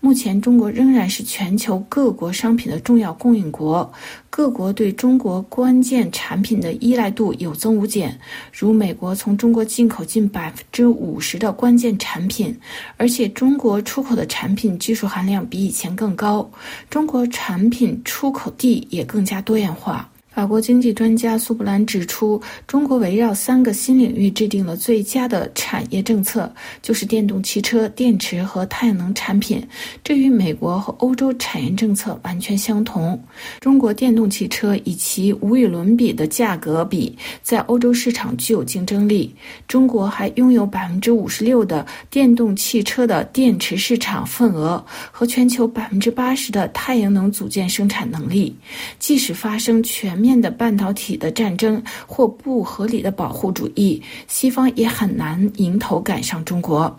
目前，中国仍然是全球各国商品的重要供应国，各国对中国关键产品的依赖度有增无减。如美国从中国进口近百分之五十的关键产品，而且中国出口的产品技术含量比以前更高，中国产品出口地也更加多样化。法国经济专家苏布兰指出，中国围绕三个新领域制定了最佳的产业政策，就是电动汽车、电池和太阳能产品。这与美国和欧洲产业政策完全相同。中国电动汽车以其无与伦比的价格比，在欧洲市场具有竞争力。中国还拥有百分之五十六的电动汽车的电池市场份额和全球百分之八十的太阳能组件生产能力。即使发生全面的半导体的战争或不合理的保护主义，西方也很难迎头赶上中国。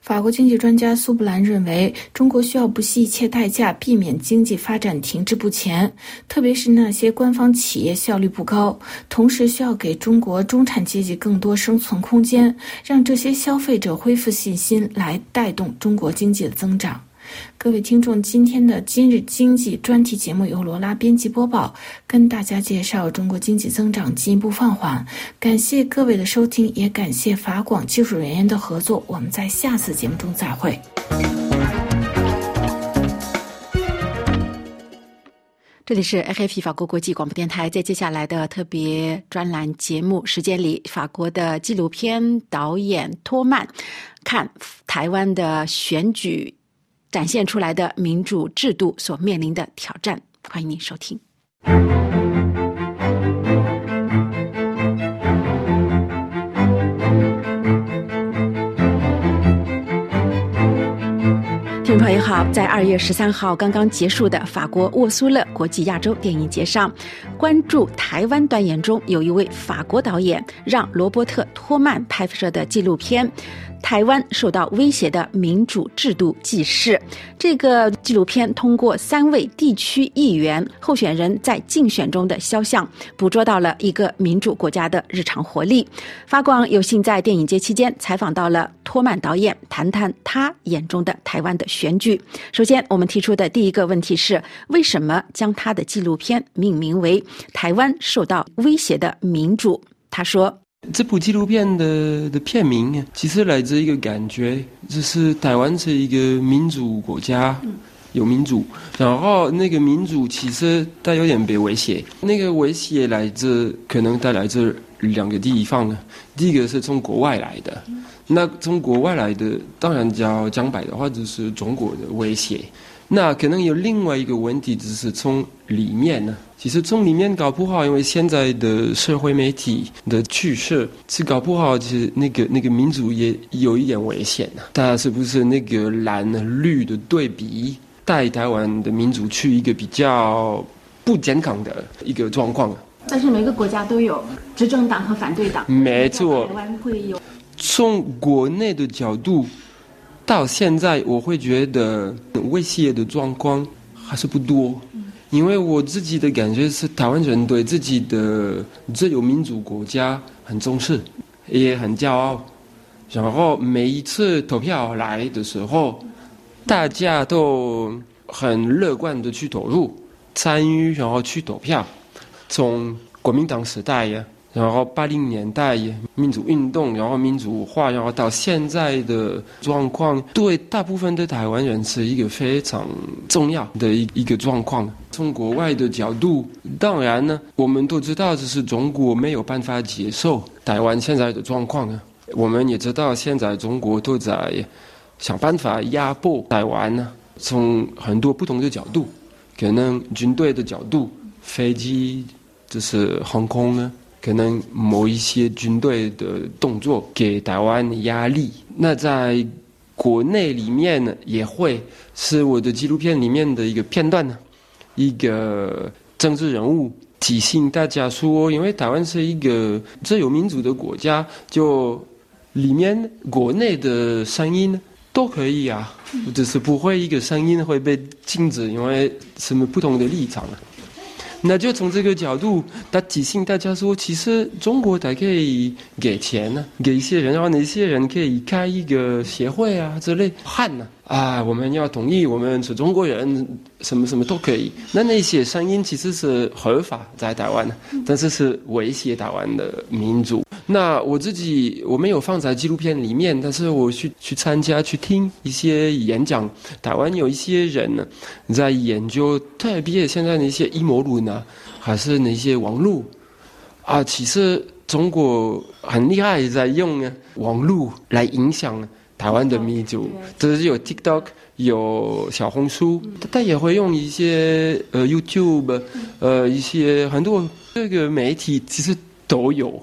法国经济专家苏布兰认为，中国需要不惜一切代价避免经济发展停滞不前，特别是那些官方企业效率不高。同时，需要给中国中产阶级更多生存空间，让这些消费者恢复信心，来带动中国经济的增长。各位听众，今天的今日经济专题节目由罗拉编辑播报，跟大家介绍中国经济增长进一步放缓。感谢各位的收听，也感谢法广技术人员的合作。我们在下次节目中再会。这里是 AFP 法国国际广播电台，在接下来的特别专栏节目时间里，法国的纪录片导演托曼看台湾的选举。展现出来的民主制度所面临的挑战，欢迎您收听。朋友好，在二月十三号刚刚结束的法国沃苏勒国际亚洲电影节上，关注台湾端演中有一位法国导演让罗伯特托曼拍摄的纪录片。台湾受到威胁的民主制度记事，这个纪录片通过三位地区议员候选人在竞选中的肖像，捕捉到了一个民主国家的日常活力。发广有幸在电影节期间采访到了托曼导演，谈谈他眼中的台湾的选举。首先，我们提出的第一个问题是：为什么将他的纪录片命名为《台湾受到威胁的民主》？他说。这部纪录片的的片名其实来自一个感觉，就是台湾是一个民主国家，有民主，然后那个民主其实它有点被威胁。那个威胁来自可能带来自两个地方，第一个是从国外来的，那从国外来的当然叫江白的话就是中国的威胁。那可能有另外一个问题，就是从里面呢。其实从里面搞不好，因为现在的社会媒体的趋势，是搞不好，其实那个那个民族也有一点危险呢。大家是不是那个蓝绿的对比，带台湾的民族去一个比较不健康的一个状况？但是每个国家都有执政党和反对党。没错。台湾会有。从国内的角度，到现在我会觉得威胁的状况还是不多。因为我自己的感觉是，台湾人对自己的自由民主国家很重视，也很骄傲。然后每一次投票来的时候，大家都很乐观的去投入、参与，然后去投票。从国民党时代呀。然后八零年代民主运动，然后民主化，然后到现在的状况，对大部分的台湾人是一个非常重要的一一个状况。从国外的角度，当然呢，我们都知道这是中国没有办法接受台湾现在的状况啊。我们也知道现在中国都在想办法压迫台湾呢。从很多不同的角度，可能军队的角度，飞机就是航空呢。可能某一些军队的动作给台湾压力，那在国内里面呢也会是我的纪录片里面的一个片段呢，一个政治人物提醒大家说，因为台湾是一个自由民主的国家，就里面国内的声音都可以啊，就是不会一个声音会被禁止，因为什么不同的立场啊。那就从这个角度，他提醒大家说，其实中国才可以给钱呢，给一些人，然后那些人可以开一个协会啊之类，汉呐啊，我们要同意，我们是中国人，什么什么都可以。那那些声音其实是合法在台湾的，但是是威胁台湾的民主。那我自己我没有放在纪录片里面，但是我去去参加去听一些演讲，台湾有一些人呢在研究，特别现在那些阴谋论啊，还是那些网络啊，其实中国很厉害，在用网络来影响台湾的民族，就是有 TikTok，有小红书，他也会用一些呃 YouTube，呃一些很多这个媒体其实都有。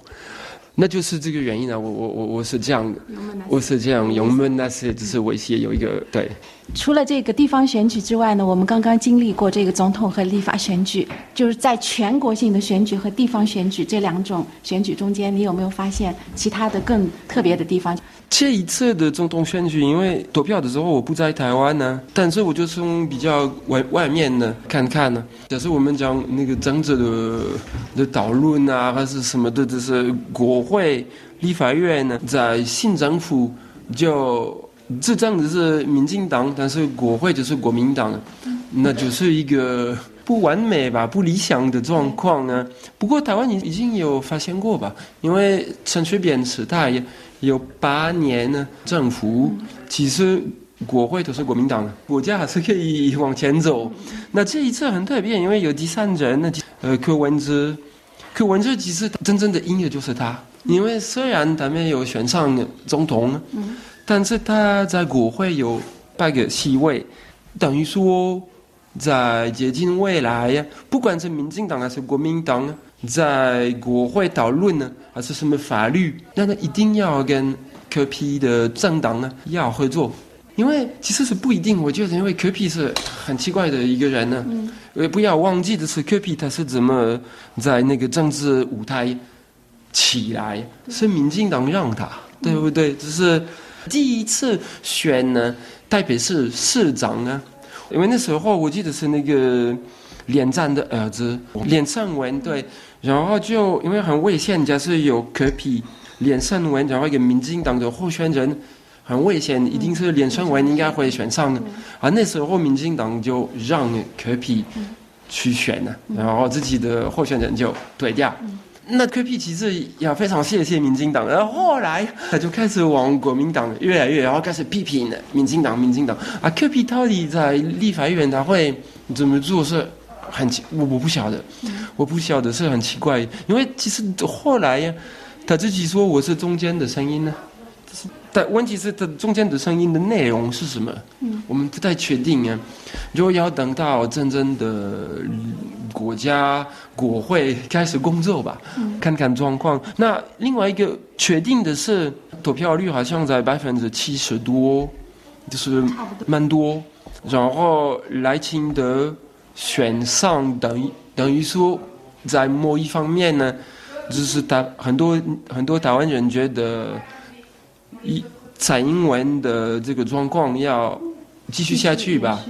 那就是这个原因啊！我我我我是这样，我是这样，用们那些只是威胁有一个对。除了这个地方选举之外呢，我们刚刚经历过这个总统和立法选举，就是在全国性的选举和地方选举这两种选举中间，你有没有发现其他的更特别的地方？这一次的总统选举，因为投票的时候我不在台湾呢，但是我就从比较外外面呢看看呢。假设我们讲那个政治的的讨论啊，还是什么的，就是国会、立法院呢，在新政府就执政的是民进党，但是国会就是国民党，那就是一个不完美吧、不理想的状况呢。不过台湾已已经有发现过吧，因为陈水扁时代。有八年呢，政府其实国会都是国民党的，国家还是可以往前走。那这一次很特别，因为有第三人，那呃柯文哲，柯文哲其实真正的音乐就是他，因为虽然他没有选上总统，但是他在国会有八个席位，等于说在接近未来，不管是民进党还是国民党。在国会讨论呢，还是什么法律？那他一定要跟柯批的政党呢要合作，因为其实是不一定。我觉得，因为柯批是很奇怪的一个人呢。嗯。呃，不要忘记的是，柯批他是怎么在那个政治舞台起来？是民进党让他，对不对？只是第一次选呢，台北市市长呢，因为那时候我记得是那个连战的儿子连胜文对。然后就因为很危险，假设有可比连胜文，然后一个民进党的候选人很危险，一定是连胜文应该会选上的。啊，那时候民进党就让可比去选了，然后自己的候选人就退掉。那可比其实也非常谢谢民进党，然后后来他就开始往国民党越来越，然后开始批评民进党，民进党啊，可比到底在立法院他会怎么做是？很奇，我我不晓得，我不晓得是很奇怪，因为其实后来呀，他自己说我是中间的声音呢，但问题是他中间的声音的内容是什么？嗯，我们不太确定啊。如果要等到真正的国家国会开始工作吧，看看状况。那另外一个确定的是，投票率好像在百分之七十多，就是蛮多。然后赖清德。选上等于等于说，在某一方面呢，就是他很多很多台湾人觉得，一蔡英文的这个状况要继续下去吧。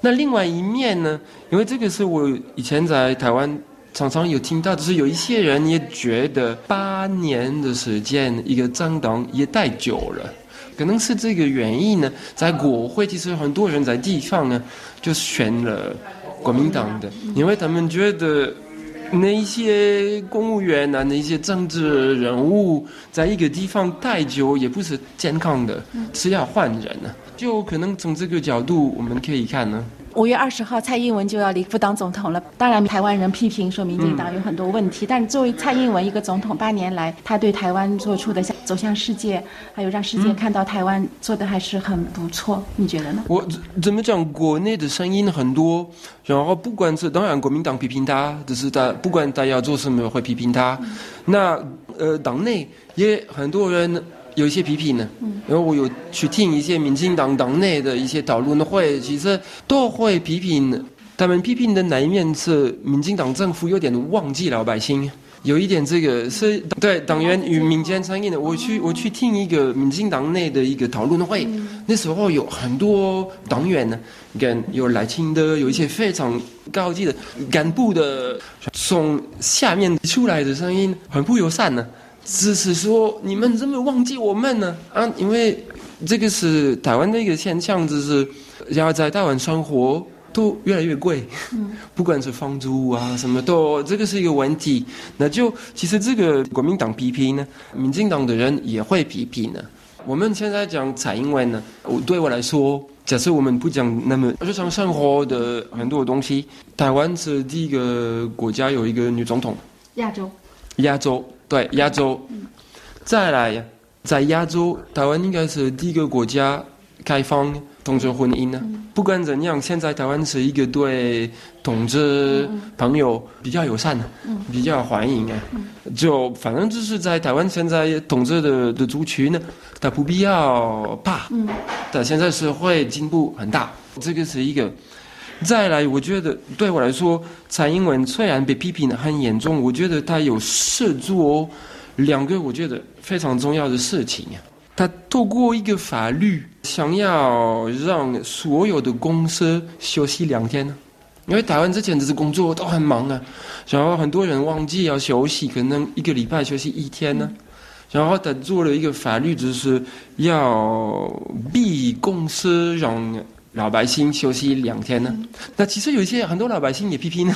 那另外一面呢，因为这个是我以前在台湾常常有听到，就是有一些人也觉得八年的时间一个政党也太久了，可能是这个原因呢。在国会其实很多人在地方呢就选了。国民党的，因为他们觉得那些公务员啊，那些政治人物，在一个地方太久也不是健康的，是要换人呢。就可能从这个角度，我们可以看呢。五月二十号，蔡英文就要离不当总统了。当然，台湾人批评说民进党有很多问题，但作为蔡英文一个总统，八年来他对台湾做出的走向世界，还有让世界看到台湾做的还是很不错。你觉得呢？我怎么讲？国内的声音很多，然后不管是当然国民党批评他，只是他不管他要做什么会批评他。那呃，党内也很多人有一些批评呢，因为我有去听一些民进党党内的一些讨论会，其实都会批评。他们批评的那一面是民进党政府有点忘记老百姓，有一点这个是对党员与民间参与的。我去我去听一个民进党内的一个讨论会，那时候有很多党员呢，跟有来听的，有一些非常高级的干部的，从下面出来的声音很不友善呢。只是说你们怎么忘记我们呢？啊，因为这个是台湾的一个现象，就是要在台湾生活都越来越贵，不管是房租啊什么都，这个是一个问题。那就其实这个国民党批评呢，民进党的人也会批评呢。我们现在讲蔡英文呢，我对我来说，假设我们不讲那么日常生活的很多东西，台湾是第一个国家有一个女总统，亚洲，亚洲。对亚洲，再来，在亚洲，台湾应该是第一个国家开放同志婚姻呢。不管怎样，现在台湾是一个对同志朋友比较友善的，比较欢迎啊。就反正就是在台湾现在同志的的族群呢，他不必要怕。但现在社会进步很大，这个是一个。再来，我觉得对我来说，蔡英文虽然被批评的很严重，我觉得他有试做两个我觉得非常重要的事情。他透过一个法律，想要让所有的公司休息两天呢，因为台湾之前的工作都很忙啊，然后很多人忘记要休息，可能一个礼拜休息一天呢，然后他做了一个法律，就是要逼公司让。老百姓休息两天呢？那其实有一些很多老百姓也批评呢。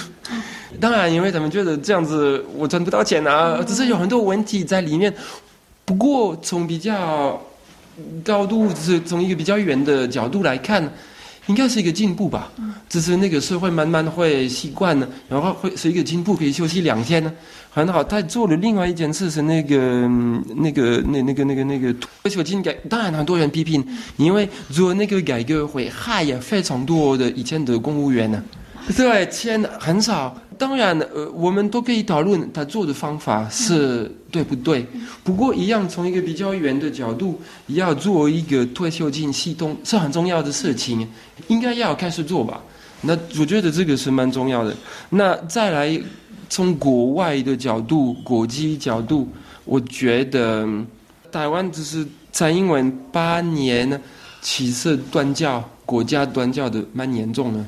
当然，因为他们觉得这样子我赚不到钱啊，只是有很多问题在里面。不过从比较高度，是从一个比较远的角度来看，应该是一个进步吧。只是那个社会慢慢会习惯了，然后会是一个进步，可以休息两天呢。很好，他做了另外一件事是那个、那个、那、那个、那个、那个退休金改。当然，很多人批评，因为做那个改革会害呀非常多的以前的公务员呢。对，钱很少。当然，呃，我们都可以讨论他做的方法是对不对。不过，一样从一个比较远的角度，要做一个退休金系统是很重要的事情，应该要开始做吧。那我觉得这个是蛮重要的。那再来。从国外的角度、国际角度，我觉得台湾只是蔡英文八年呢，其实断教、国家断教的蛮严重的。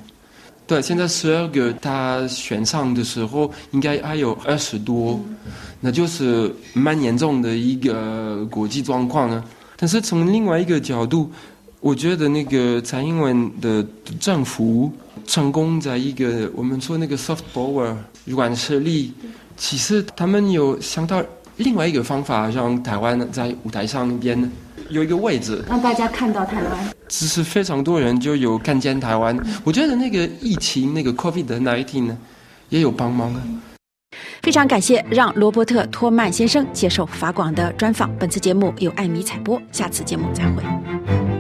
对，现在十二个他选上的时候，应该还有二十多，那就是蛮严重的一个国际状况啊。但是从另外一个角度，我觉得那个蔡英文的政府成功在一个我们说那个 soft power。软实力，其实他们有想到另外一个方法，让台湾在舞台上边有一个位置，让大家看到台湾。只是非常多人就有看见台湾。我觉得那个疫情，那个 COVID-19 呢，也有帮忙啊。非常感谢让罗伯特·托曼先生接受法广的专访。本次节目由艾米采播，下次节目再会。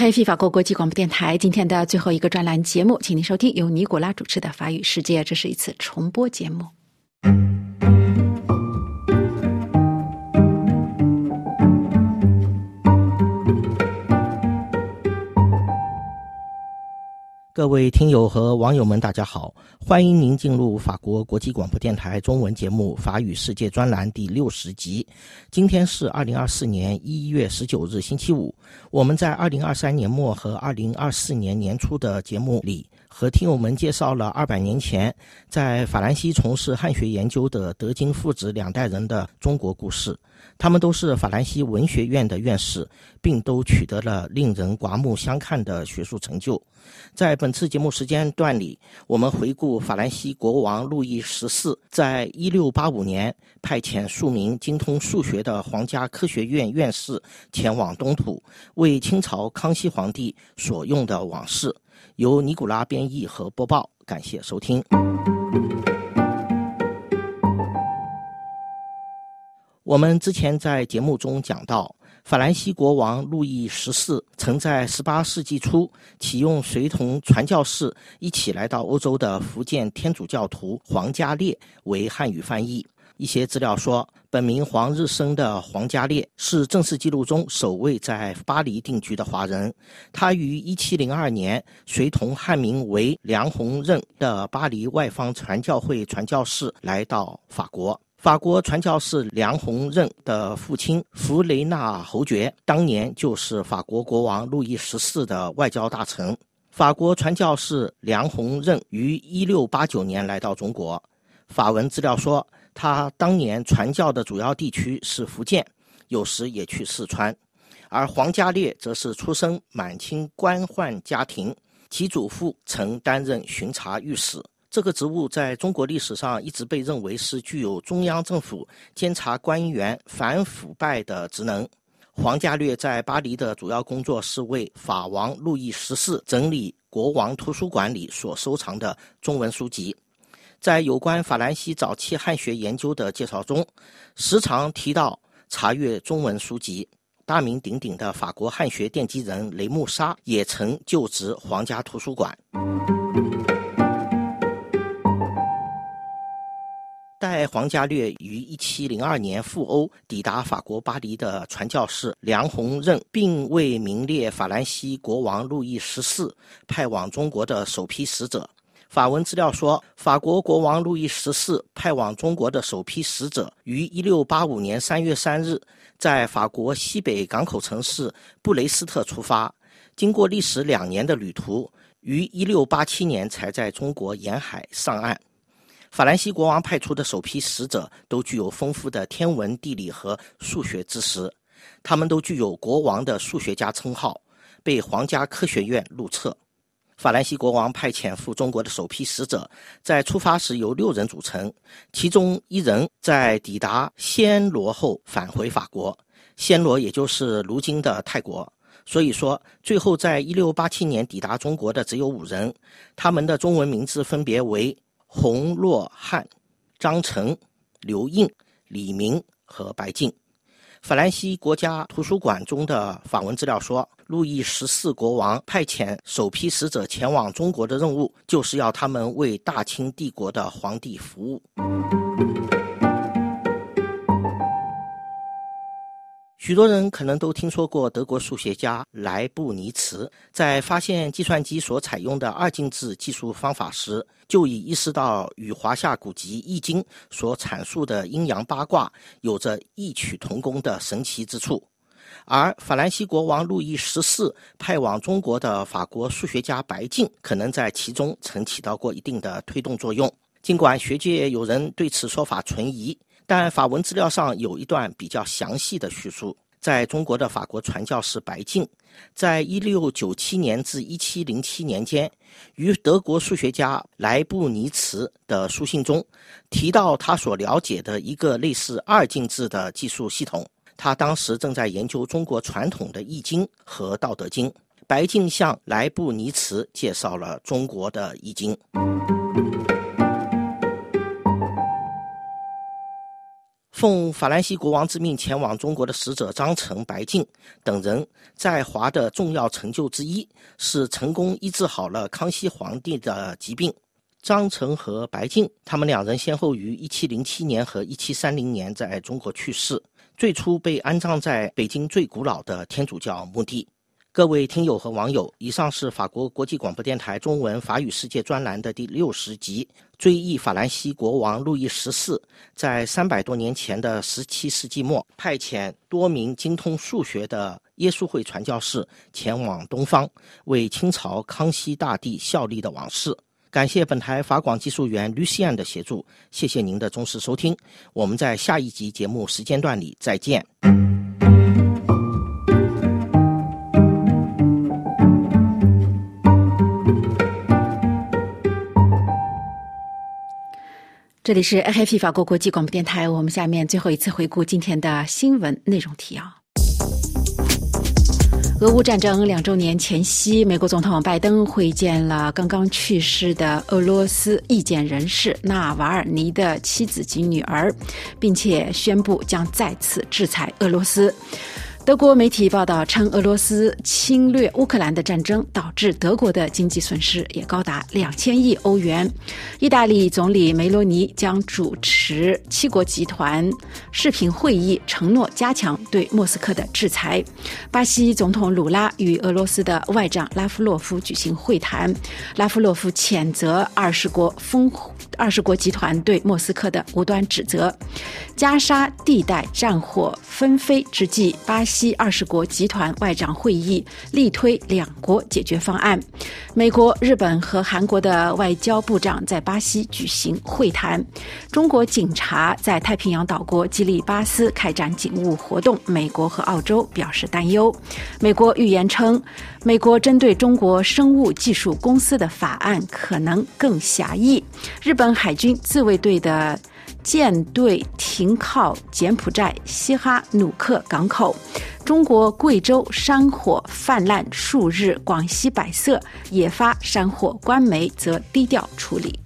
黑 f 法国国际广播电台今天的最后一个专栏节目，请您收听由尼古拉主持的《法语世界》，这是一次重播节目。各位听友和网友们，大家好！欢迎您进入法国国际广播电台中文节目《法语世界》专栏第六十集。今天是二零二四年一月十九日，星期五。我们在二零二三年末和二零二四年年初的节目里，和听友们介绍了二百年前在法兰西从事汉学研究的德金父子两代人的中国故事。他们都是法兰西文学院的院士，并都取得了令人刮目相看的学术成就。在本次节目时间段里，我们回顾法兰西国王路易十四在一六八五年派遣数名精通数学的皇家科学院院士前往东土，为清朝康熙皇帝所用的往事。由尼古拉编译和播报，感谢收听。我们之前在节目中讲到，法兰西国王路易十四曾在18世纪初启用随同传教士一起来到欧洲的福建天主教徒黄家烈为汉语翻译。一些资料说，本名黄日升的黄家烈是正式记录中首位在巴黎定居的华人。他于1702年随同汉名为梁鸿任的巴黎外方传教会传教士来到法国。法国传教士梁鸿任的父亲弗雷纳侯爵当年就是法国国王路易十四的外交大臣。法国传教士梁鸿任于1689年来到中国。法文资料说，他当年传教的主要地区是福建，有时也去四川。而黄家烈则是出生满清官宦家庭，其祖父曾担任巡查御史。这个职务在中国历史上一直被认为是具有中央政府监察官员反腐败的职能。黄家略在巴黎的主要工作是为法王路易十四整理国王图书馆里所收藏的中文书籍。在有关法兰西早期汉学研究的介绍中，时常提到查阅中文书籍。大名鼎鼎的法国汉学奠基人雷穆沙也曾就职皇家图书馆。待黄家略于1702年赴欧抵达法国巴黎的传教士梁鸿任，并未名列法兰西国王路易十四派往中国的首批使者。法文资料说，法国国王路易十四派往中国的首批使者于1685年3月3日在法国西北港口城市布雷斯特出发，经过历时两年的旅途，于1687年才在中国沿海上岸。法兰西国王派出的首批使者都具有丰富的天文、地理和数学知识，他们都具有国王的数学家称号，被皇家科学院录册。法兰西国王派遣赴中国的首批使者在出发时由六人组成，其中一人在抵达暹罗后返回法国，暹罗也就是如今的泰国。所以说，最后在一六八七年抵达中国的只有五人，他们的中文名字分别为。洪若汉、张成、刘应、李明和白静。法兰西国家图书馆中的访问资料说，路易十四国王派遣首批使者前往中国的任务，就是要他们为大清帝国的皇帝服务。许多人可能都听说过德国数学家莱布尼茨，在发现计算机所采用的二进制计数方法时，就已意识到与华夏古籍《易经》所阐述的阴阳八卦有着异曲同工的神奇之处。而法兰西国王路易十四派往中国的法国数学家白净，可能在其中曾起到过一定的推动作用。尽管学界有人对此说法存疑。但法文资料上有一段比较详细的叙述，在中国的法国传教士白净，在一六九七年至一七零七年间，与德国数学家莱布尼茨的书信中，提到他所了解的一个类似二进制的计数系统。他当时正在研究中国传统的《易经》和《道德经》。白净向莱布尼茨介绍了中国的《易经》。奉法兰西国王之命前往中国的使者张成、白净等人，在华的重要成就之一是成功医治好了康熙皇帝的疾病。张成和白净，他们两人先后于1707年和1730年在中国去世，最初被安葬在北京最古老的天主教墓地。各位听友和网友，以上是法国国际广播电台中文法语世界专栏的第六十集，追忆法兰西国王路易十四在三百多年前的十七世纪末，派遣多名精通数学的耶稣会传教士前往东方，为清朝康熙大帝效力的往事。感谢本台法广技术员 Lucian 的协助，谢谢您的忠实收听，我们在下一集节目时间段里再见。这里是 f p 法国国际广播电台，我们下面最后一次回顾今天的新闻内容提要。俄乌战争两周年前夕，美国总统拜登会见了刚刚去世的俄罗斯意见人士纳瓦尔尼的妻子及女儿，并且宣布将再次制裁俄罗斯。德国媒体报道称，俄罗斯侵略乌克兰的战争导致德国的经济损失也高达两千亿欧元。意大利总理梅罗尼将主持七国集团视频会议，承诺加强对莫斯科的制裁。巴西总统鲁拉与俄罗斯的外长拉夫洛夫举行会谈，拉夫洛夫谴责二十国烽二十国集团对莫斯科的无端指责。加沙地带战火纷飞之际，巴。西二十国集团外长会议力推两国解决方案。美国、日本和韩国的外交部长在巴西举行会谈。中国警察在太平洋岛国基里巴斯开展警务活动，美国和澳洲表示担忧。美国预言称，美国针对中国生物技术公司的法案可能更狭义。日本海军自卫队的。舰队停靠柬埔寨西哈努克港口。中国贵州山火泛滥数日，广西百色也发山火，官媒则低调处理。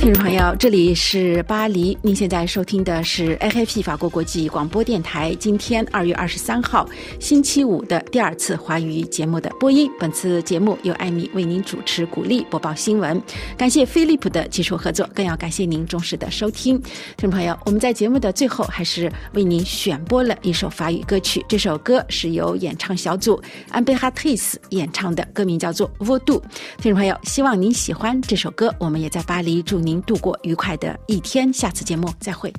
听众朋友，这里是巴黎，您现在收听的是 AFP 法国国际广播电台。今天二月二十三号星期五的第二次华语节目的播音。本次节目由艾米为您主持，鼓励播报新闻。感谢飞利浦的技术合作，更要感谢您忠实的收听。听众朋友，我们在节目的最后还是为您选播了一首法语歌曲，这首歌是由演唱小组安贝哈特斯演唱的，歌名叫做《沃杜》。听众朋友，希望您喜欢这首歌。我们也在巴黎祝您。您度过愉快的一天，下次节目再会。